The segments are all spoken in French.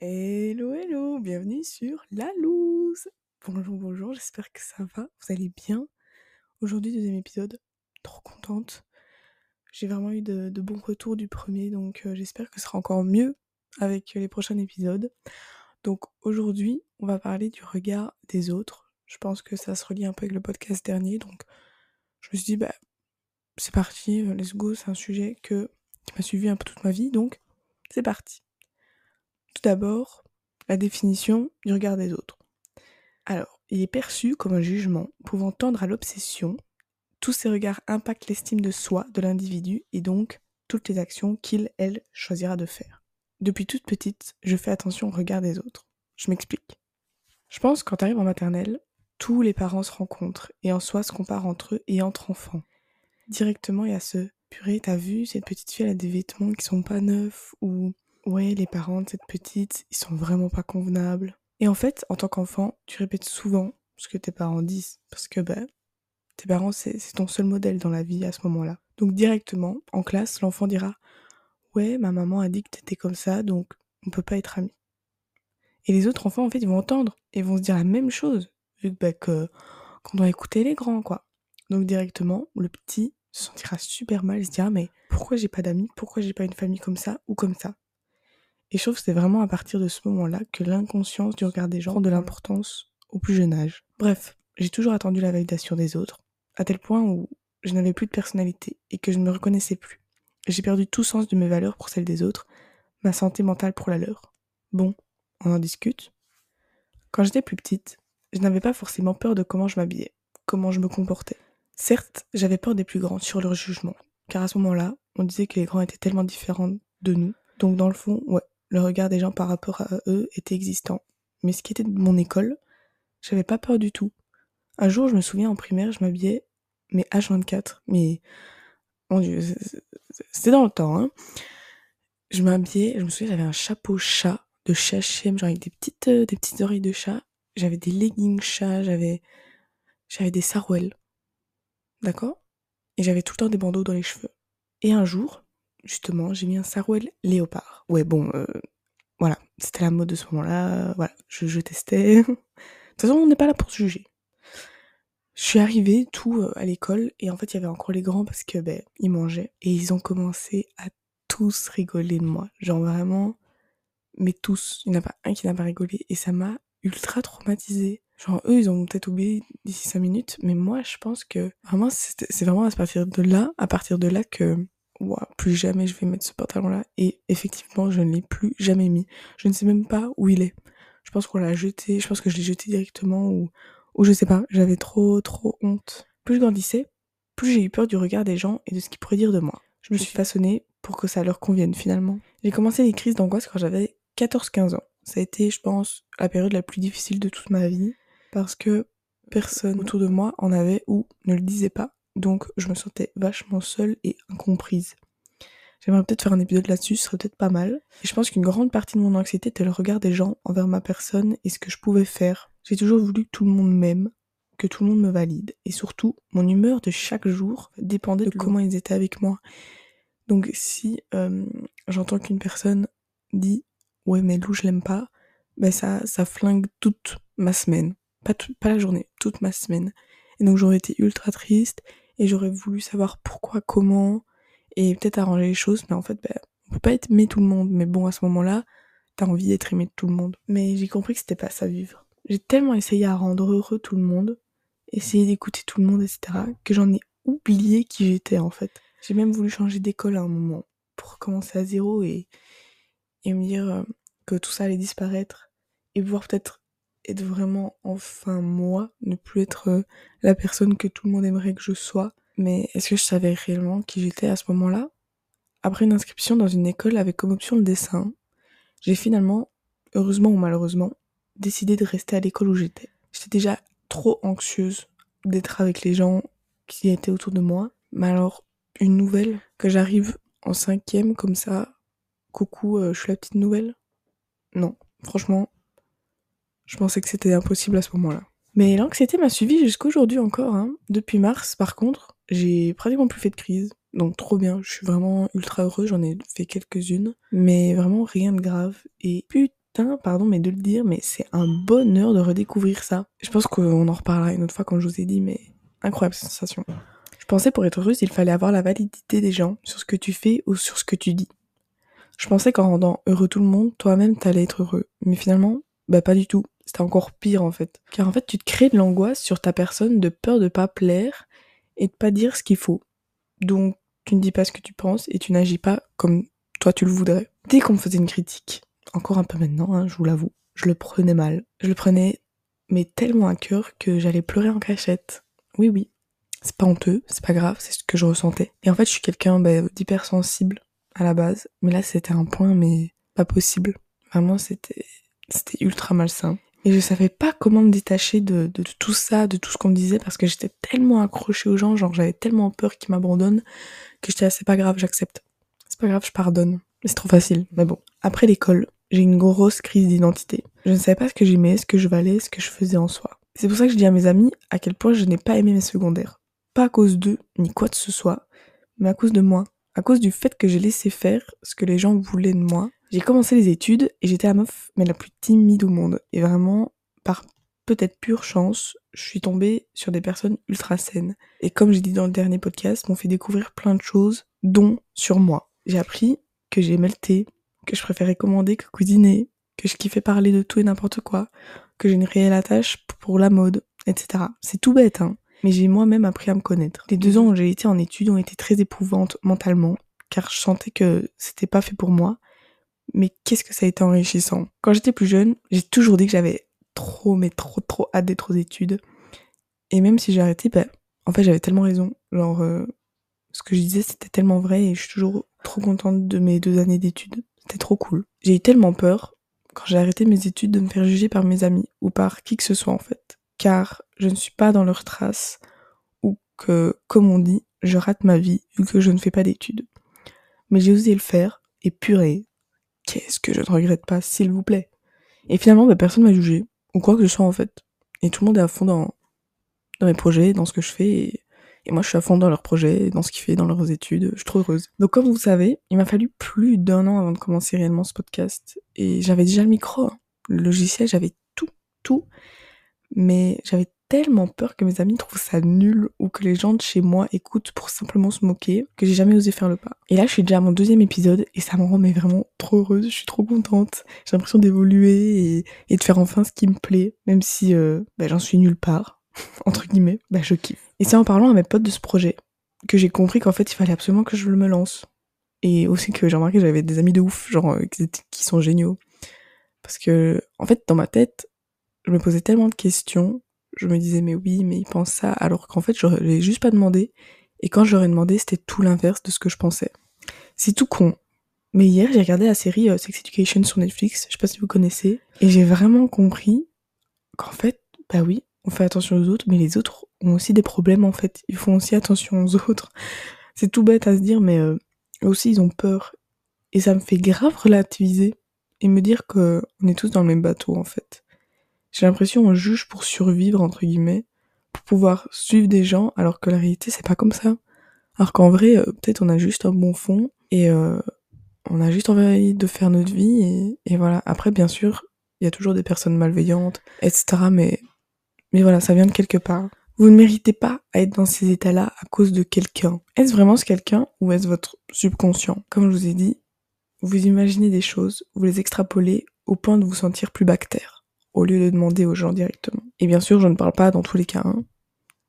Hello, hello, bienvenue sur La Loose. Bonjour, bonjour, j'espère que ça va, vous allez bien? Aujourd'hui, deuxième épisode, trop contente. J'ai vraiment eu de, bons retours du premier, donc euh, j'espère que ce sera encore mieux avec les prochains épisodes. Donc aujourd'hui, on va parler du regard des autres. Je pense que ça se relie un peu avec le podcast dernier, donc je me suis dit, bah, c'est parti, euh, let's go, c'est un sujet que, qui m'a suivi un peu toute ma vie, donc c'est parti. Tout d'abord, la définition du regard des autres. Alors, il est perçu comme un jugement pouvant tendre à l'obsession. Tous ces regards impactent l'estime de soi de l'individu et donc toutes les actions qu'il, elle, choisira de faire. Depuis toute petite, je fais attention au regard des autres. Je m'explique. Je pense quand t'arrives en maternelle, tous les parents se rencontrent et en soi se comparent entre eux et entre enfants. Directement, il y a ce purée, t'as vu, cette petite fille elle a des vêtements qui sont pas neufs ou ouais, les parents de cette petite, ils sont vraiment pas convenables. Et en fait, en tant qu'enfant, tu répètes souvent ce que tes parents disent parce que ben, tes parents c'est ton seul modèle dans la vie à ce moment-là. Donc directement, en classe, l'enfant dira ouais, ma maman a dit que t'étais comme ça, donc on peut pas être amis. Et les autres enfants, en fait, ils vont entendre et vont se dire la même chose, vu que, bah, qu'on doit écouter les grands, quoi. Donc directement, le petit se sentira super mal, il se dira mais pourquoi j'ai pas d'amis, pourquoi j'ai pas une famille comme ça ou comme ça? Et je trouve que c'est vraiment à partir de ce moment-là que l'inconscience du regard des gens prend de l'importance au plus jeune âge. Bref, j'ai toujours attendu la validation des autres, à tel point où je n'avais plus de personnalité et que je ne me reconnaissais plus. J'ai perdu tout sens de mes valeurs pour celles des autres, ma santé mentale pour la leur. Bon, on en discute. Quand j'étais plus petite, je n'avais pas forcément peur de comment je m'habillais, comment je me comportais. Certes, j'avais peur des plus grands sur leur jugement, car à ce moment-là, on disait que les grands étaient tellement différents de nous. Donc dans le fond, ouais, le regard des gens par rapport à eux était existant. Mais ce qui était de mon école, j'avais pas peur du tout. Un jour, je me souviens en primaire, je m'habillais, mais H24, mais mon dieu, c'était dans le temps, hein. Je m'habillais, je me souviens, j'avais un chapeau chat de chat genre avec des petites, euh, des petites oreilles de chat. J'avais des leggings chat, j'avais, j'avais des sarouels. D'accord? Et j'avais tout le temps des bandeaux dans les cheveux. Et un jour, justement, j'ai mis un sarouel léopard. Ouais, bon, euh, voilà, c'était la mode de ce moment-là, voilà, je, je testais. de toute façon, on n'est pas là pour se juger. Je suis arrivée tout euh, à l'école et en fait il y avait encore les grands parce que ben ils mangeaient et ils ont commencé à tous rigoler de moi. Genre vraiment, mais tous. Il n'y en a pas un qui n'a pas rigolé et ça m'a ultra traumatisée. Genre eux ils ont peut-être oublié d'ici 5 minutes mais moi je pense que vraiment c'est vraiment à partir de là, à partir de là que plus jamais je vais mettre ce pantalon là et effectivement je ne l'ai plus jamais mis. Je ne sais même pas où il est. Je pense qu'on l'a jeté, je pense que je l'ai jeté directement ou ou je sais pas, j'avais trop trop honte. Plus je grandissais, plus j'ai eu peur du regard des gens et de ce qu'ils pourraient dire de moi. Je me suis façonnée pour que ça leur convienne finalement. J'ai commencé les crises d'angoisse quand j'avais 14-15 ans. Ça a été, je pense, la période la plus difficile de toute ma vie parce que personne autour de moi en avait ou ne le disait pas. Donc je me sentais vachement seule et incomprise. J'aimerais peut-être faire un épisode là-dessus, ce serait peut-être pas mal. Et je pense qu'une grande partie de mon anxiété était le regard des gens envers ma personne et ce que je pouvais faire. J'ai toujours voulu que tout le monde m'aime, que tout le monde me valide. Et surtout, mon humeur de chaque jour dépendait de comment ils étaient avec moi. Donc si euh, j'entends qu'une personne dit ouais mais Lou je l'aime pas, ben ça ça flingue toute ma semaine, pas tout- pas la journée, toute ma semaine. Et donc j'aurais été ultra triste et j'aurais voulu savoir pourquoi, comment et peut-être arranger les choses, mais en fait ben on peut pas être aimé tout le monde. Mais bon à ce moment-là, t'as envie d'être aimé de tout le monde. Mais j'ai compris que c'était pas ça vivre. J'ai tellement essayé à rendre heureux tout le monde, essayer d'écouter tout le monde, etc., que j'en ai oublié qui j'étais en fait. J'ai même voulu changer d'école à un moment pour commencer à zéro et, et me dire euh, que tout ça allait disparaître et pouvoir peut-être être vraiment enfin moi, ne plus être euh, la personne que tout le monde aimerait que je sois. Mais est-ce que je savais réellement qui j'étais à ce moment-là? Après une inscription dans une école avec comme option le dessin, j'ai finalement, heureusement ou malheureusement, décidé de rester à l'école où j'étais. J'étais déjà trop anxieuse d'être avec les gens qui étaient autour de moi. Mais alors, une nouvelle, que j'arrive en cinquième comme ça, coucou, euh, je suis la petite nouvelle? Non, franchement, je pensais que c'était impossible à ce moment-là. Mais l'anxiété m'a suivi jusqu'aujourd'hui encore. Hein. Depuis mars, par contre, j'ai pratiquement plus fait de crise. Donc trop bien, je suis vraiment ultra heureuse, j'en ai fait quelques-unes. Mais vraiment rien de grave. Et putain putain, pardon, mais de le dire, mais c'est un bonheur de redécouvrir ça. Je pense qu'on en reparlera une autre fois quand je vous ai dit, mais incroyable sensation. Je pensais pour être heureuse, il fallait avoir la validité des gens sur ce que tu fais ou sur ce que tu dis. Je pensais qu'en rendant heureux tout le monde, toi-même t'allais être heureux. Mais finalement, bah pas du tout. C'était encore pire en fait. Car en fait, tu te crées de l'angoisse sur ta personne de peur de pas plaire et de pas dire ce qu'il faut. Donc, tu ne dis pas ce que tu penses et tu n'agis pas comme toi tu le voudrais. Dès qu'on me faisait une critique, encore un peu maintenant, hein, je vous l'avoue, je le prenais mal. Je le prenais mais tellement à cœur que j'allais pleurer en cachette. Oui, oui. C'est pas honteux, c'est pas grave, c'est ce que je ressentais. Et en fait, je suis quelqu'un bah, d'hypersensible à la base, mais là, c'était un point, mais pas possible. Vraiment, c'était, c'était ultra malsain. Et je savais pas comment me détacher de, tout ça, de tout ce qu'on me disait, parce que j'étais tellement accrochée aux gens, genre j'avais tellement peur qu'ils m'abandonnent, que j'étais assez pas grave, j'accepte. C'est pas grave, je pardonne. C'est trop facile, mais bon. Après l'école, j'ai une grosse crise d'identité. Je ne savais pas ce que j'aimais, ce que je valais, ce que je faisais en soi. C'est pour ça que je dis à mes amis à quel point je n'ai pas aimé mes secondaires. Pas à cause d'eux, ni quoi que ce soit, mais à cause de moi. À cause du fait que j'ai laissé faire ce que les gens voulaient de moi. J'ai commencé les études et j'étais la meuf, mais la plus timide au monde. Et vraiment, par peut-être pure chance, je suis tombée sur des personnes ultra saines. Et comme j'ai dit dans le dernier podcast, m'ont fait découvrir plein de choses, dont sur moi. J'ai appris que j'aimais le thé, que je préférais commander que cuisiner, que je kiffais parler de tout et n'importe quoi, que j'ai une réelle attache pour la mode, etc. C'est tout bête, hein. Mais j'ai moi-même appris à me connaître. Les deux ans où j'ai été en études ont été très éprouvantes mentalement, car je sentais que c'était pas fait pour moi. Mais qu'est-ce que ça a été enrichissant. Quand j'étais plus jeune, j'ai toujours dit que j'avais trop, mais trop, trop hâte d'être aux études. Et même si j'ai arrêté, bah, en fait, j'avais tellement raison. Genre, euh, ce que je disais, c'était tellement vrai et je suis toujours trop contente de mes deux années d'études. C'était trop cool. J'ai eu tellement peur quand j'ai arrêté mes études de me faire juger par mes amis ou par qui que ce soit en fait. Car je ne suis pas dans leurs traces ou que, comme on dit, je rate ma vie vu que je ne fais pas d'études. Mais j'ai osé le faire et purée, qu'est-ce que je ne regrette pas, s'il vous plaît. Et finalement, bah, personne m'a jugé ou quoi que ce soit en fait. Et tout le monde est à fond dans, mes projets, dans ce que je fais et et moi, je suis à fond dans leurs projets, dans ce qu'ils font, dans leurs études. Je suis trop heureuse. Donc, comme vous savez, il m'a fallu plus d'un an avant de commencer réellement ce podcast. Et j'avais déjà le micro, hein. le logiciel, j'avais tout, tout. Mais j'avais tellement peur que mes amis trouvent ça nul ou que les gens de chez moi écoutent pour simplement se moquer que j'ai jamais osé faire le pas. Et là, je suis déjà à mon deuxième épisode et ça me rend vraiment trop heureuse. Je suis trop contente. J'ai l'impression d'évoluer et, de faire enfin ce qui me plaît, même si euh, bah, j'en suis nulle part entre guillemets. Bah, je kiffe. Et c'est en parlant à mes potes de ce projet que j'ai compris qu'en fait, il fallait absolument que je me lance. Et aussi que j'ai remarqué que j'avais des amis de ouf, genre, euh, qui sont géniaux. Parce que, en fait, dans ma tête, je me posais tellement de questions. Je me disais, mais oui, mais ils pensent ça. Alors qu'en fait, je l'ai juste pas demandé. Et quand je leur ai demandé, c'était tout l'inverse de ce que je pensais. C'est tout con. Mais hier, j'ai regardé la série euh, Sex Education sur Netflix. Je sais pas si vous connaissez. Et j'ai vraiment compris qu'en fait, bah oui, on fait attention aux autres, mais les autres ont aussi des problèmes en fait. Ils font aussi attention aux autres. C'est tout bête à se dire, mais euh, aussi ils ont peur. Et ça me fait grave relativiser et me dire que on est tous dans le même bateau en fait. J'ai l'impression qu'on juge pour survivre entre guillemets, pour pouvoir suivre des gens, alors que la réalité c'est pas comme ça. Alors qu'en vrai, euh, peut-être on a juste un bon fond et euh, on a juste envie de faire notre vie et, et voilà. Après, bien sûr, il y a toujours des personnes malveillantes, etc. Mais mais voilà, ça vient de quelque part. Vous ne méritez pas à être dans ces états-là à cause de quelqu'un. Est-ce vraiment ce quelqu'un ou est-ce votre subconscient? Comme je vous ai dit, vous imaginez des choses, vous les extrapolez au point de vous sentir plus bactère, au lieu de demander aux gens directement. Et bien sûr, je ne parle pas dans tous les cas. Hein.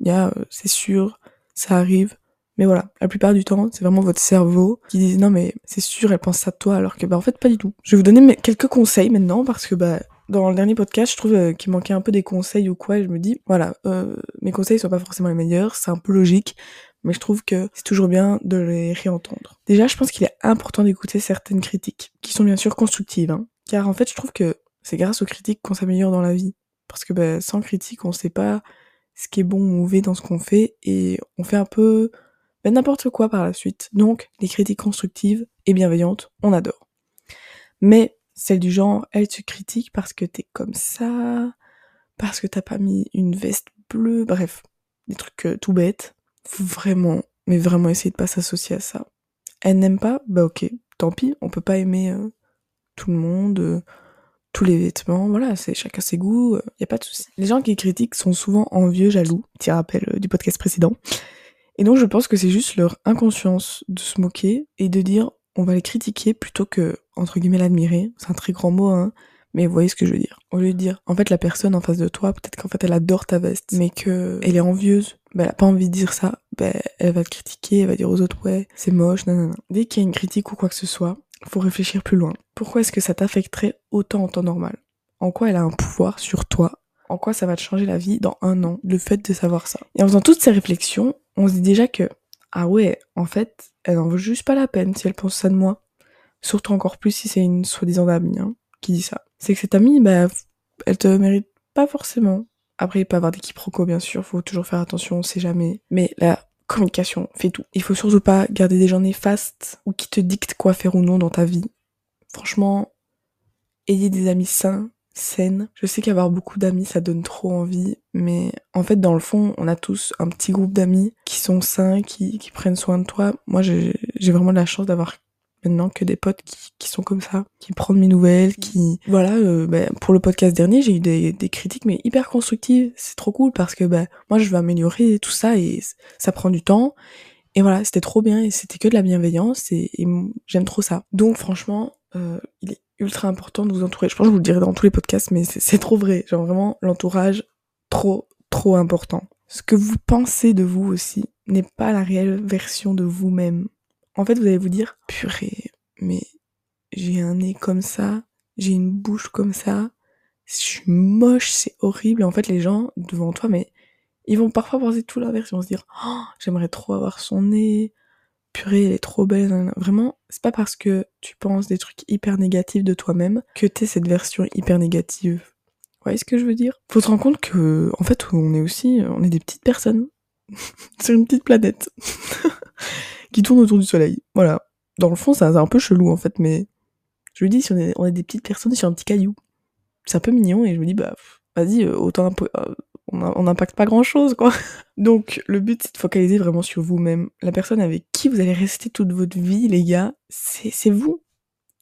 Il y a, euh, c'est sûr, ça arrive, mais voilà, la plupart du temps, c'est vraiment votre cerveau qui dit non mais c'est sûr, elle pense ça de toi, alors que bah en fait pas du tout. Je vais vous donner quelques conseils maintenant parce que bah dans le dernier podcast, je trouve euh, qu'il manquait un peu des conseils ou quoi, et je me dis, voilà, euh, mes conseils sont pas forcément les meilleurs, c'est un peu logique, mais je trouve que c'est toujours bien de les réentendre. Déjà, je pense qu'il est important d'écouter certaines critiques, qui sont bien sûr constructives, hein, car en fait, je trouve que c'est grâce aux critiques qu'on s'améliore dans la vie. Parce que bah, sans critique, on sait pas ce qui est bon ou mauvais dans ce qu'on fait, et on fait un peu bah, n'importe quoi par la suite. Donc, les critiques constructives et bienveillantes, on adore. Mais celle du genre, elle te critique parce que t'es comme ça, parce que t'as pas mis une veste bleue, bref, des trucs euh, tout bêtes. Vraiment, mais vraiment essayer de pas s'associer à ça. Elle n'aime pas, bah ok, tant pis, on peut pas aimer euh, tout le monde. Euh, tous les vêtements, voilà, c'est chacun ses goûts, il y a pas de souci. Les gens qui critiquent sont souvent envieux, jaloux, petit rappel du podcast précédent. Et donc je pense que c'est juste leur inconscience de se moquer et de dire on va les critiquer plutôt que entre guillemets l'admirer. C'est un très grand mot, hein. Mais vous voyez ce que je veux dire. Au lieu de dire, en fait, la personne en face de toi, peut-être qu'en fait, elle adore ta veste, mais que elle est envieuse, ben, elle a pas envie de dire ça, ben, elle va te critiquer, elle va dire aux autres, ouais, c'est moche, non. Dès qu'il y a une critique ou quoi que ce soit, faut réfléchir plus loin. Pourquoi est-ce que ça t'affecterait autant en temps normal? En quoi elle a un pouvoir sur toi? En quoi ça va te changer la vie dans un an, le fait de savoir ça? Et en faisant toutes ces réflexions, on se dit déjà que, ah ouais, en fait, elle en vaut juste pas la peine si elle pense ça de moi. Surtout encore plus si c'est une soi-disant amie hein, qui dit ça. C'est que cette amie, bah, elle te mérite pas forcément. Après, il peut y avoir des quiproquos, bien sûr, faut toujours faire attention, on sait jamais. Mais la communication fait tout. Il faut surtout pas garder des gens néfastes ou qui te dictent quoi faire ou non dans ta vie. Franchement, ayez des amis sains, saine. Je sais qu'avoir beaucoup d'amis, ça donne trop envie, mais en fait, dans le fond, on a tous un petit groupe d'amis qui sont sains, qui, qui prennent soin de toi. Moi, j'ai vraiment la chance d'avoir maintenant que des potes qui, qui, sont comme ça, qui prennent mes nouvelles, qui... Voilà, euh, bah, pour le podcast dernier, j'ai eu des, des, critiques, mais hyper constructives. C'est trop cool parce que bah, moi, je veux améliorer tout ça et ça prend du temps. Et voilà, c'était trop bien et c'était que de la bienveillance et, et j'aime trop ça. Donc franchement, euh, il est ultra important de vous entourer. Je pense que je vous le dirai dans tous les podcasts, mais c'est trop vrai. Genre vraiment, l'entourage, trop, trop important. Ce que vous pensez de vous aussi n'est pas la réelle version de vous-même. En fait, vous allez vous dire, purée, mais j'ai un nez comme ça, j'ai une bouche comme ça, je suis moche, c'est horrible. en fait, les gens devant toi, mais ils vont parfois penser tout l'inverse. Ils vont se dire, oh, j'aimerais trop avoir son nez, purée, elle est trop belle. Vraiment, c'est pas parce que tu penses des trucs hyper négatifs de toi-même que t'es cette version hyper négative. Vous voyez ce que je veux dire? Faut se rendre compte que, en fait, on est aussi, on est des petites personnes sur une petite planète qui tourne autour du soleil. Voilà. Dans le fond, c'est un peu chelou en fait, mais je me dis, si on est, des petites personnes sur un petit caillou, c'est un peu mignon et je me dis, bah, vas-y, euh, autant euh, on n'impacte pas grand chose, quoi. Donc, le but, c'est de focaliser vraiment sur vous-même. La personne avec qui vous allez rester toute votre vie, les gars, c'est vous.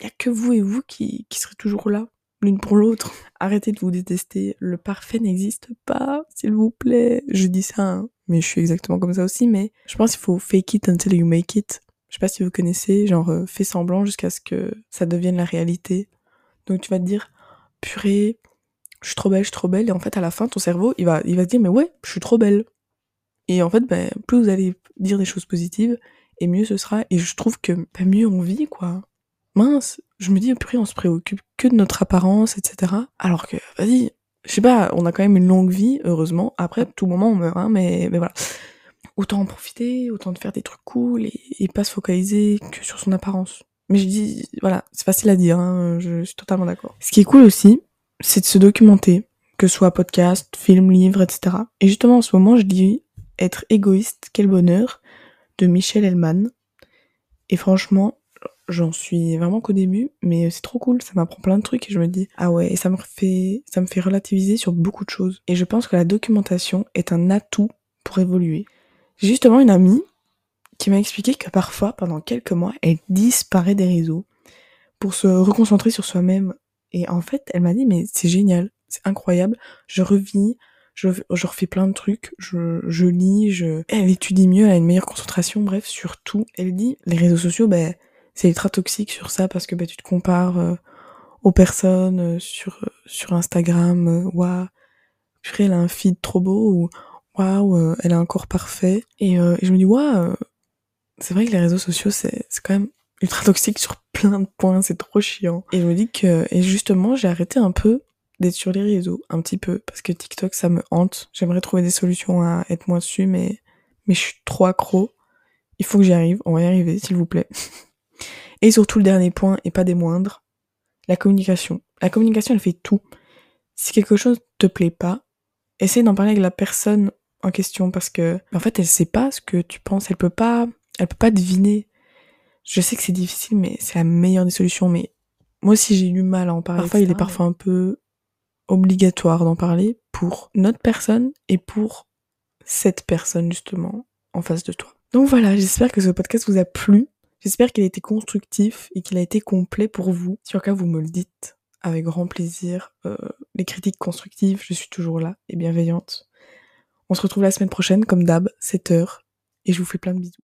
Il y a que vous et vous qui, qui serez toujours là, l'une pour l'autre. Arrêtez de vous détester. Le parfait n'existe pas, s'il vous plaît. Je dis ça, hein, mais je suis exactement comme ça aussi, mais je pense qu'il faut fake it until you make it. Je sais pas si vous connaissez, genre, euh, fais semblant jusqu'à ce que ça devienne la réalité. Donc, tu vas te dire, purée, je suis trop belle, je suis trop belle. Et en fait, à la fin, ton cerveau, il va, il va se dire, mais ouais, je suis trop belle. Et en fait, ben, plus vous allez dire des choses positives, et mieux ce sera. Et je trouve que ben, mieux on vit, quoi. Mince, je me dis, purée, on se préoccupe que de notre apparence, etc. Alors que, vas-y, je sais pas, on a quand même une longue vie, heureusement. Après, tout moment, on meurt, hein, mais, mais voilà. Autant en profiter, autant de faire des trucs cool, et, et pas se focaliser que sur son apparence. Mais je dis, voilà, c'est facile à dire, hein, je suis totalement d'accord. Ce qui est cool aussi, c'est de se documenter, que ce soit podcast, film, livre, etc. Et justement, en ce moment, je dis Être égoïste, quel bonheur de Michel Hellman. Et franchement, j'en suis vraiment qu'au début, mais c'est trop cool, ça m'apprend plein de trucs et je me dis ah ouais, et ça me fait ça me fait relativiser sur beaucoup de choses. Et je pense que la documentation est un atout pour évoluer. J'ai justement une amie qui m'a expliqué que parfois, pendant quelques mois, elle disparaît des réseaux pour se reconcentrer sur soi-même et en fait, elle m'a dit, mais c'est génial, c'est incroyable, je revis, je, je refais plein de trucs, je, je lis, je... Elle étudie mieux, elle a une meilleure concentration, bref, sur tout. Elle dit, les réseaux sociaux, ben, c'est ultra toxique sur ça parce que ben, tu te compares euh, aux personnes euh, sur, euh, sur Instagram, waouh, purée, elle a un feed trop beau, ou waouh, elle a un corps parfait. Et, et je me dis, waouh, c'est vrai que les réseaux sociaux, c'est quand même ultra toxique sur plein de points, c'est trop chiant. Et je me dis que, et justement, j'ai arrêté un peu d'être sur les réseaux, un petit peu, parce que TikTok, ça me hante. J'aimerais trouver des solutions à être moins dessus, mais, mais je suis trop accro. Il faut que j'y arrive, on va y arriver, s'il vous plaît. et surtout, le dernier point, et pas des moindres, la communication. La communication, elle fait tout. Si quelque chose te plaît pas, essaye d'en parler avec la personne en question, parce que, en fait, elle sait pas ce que tu penses, elle peut pas, elle peut pas deviner je sais que c'est difficile, mais c'est la meilleure des solutions. Mais moi aussi, j'ai eu du mal à en parler. Parfois, il est parfois un peu obligatoire d'en parler pour notre personne et pour cette personne, justement, en face de toi. Donc voilà, j'espère que ce podcast vous a plu. J'espère qu'il a été constructif et qu'il a été complet pour vous. Si cas vous me le dites avec grand plaisir. Euh, les critiques constructives, je suis toujours là et bienveillante. On se retrouve la semaine prochaine, comme d'hab, 7h, et je vous fais plein de bisous.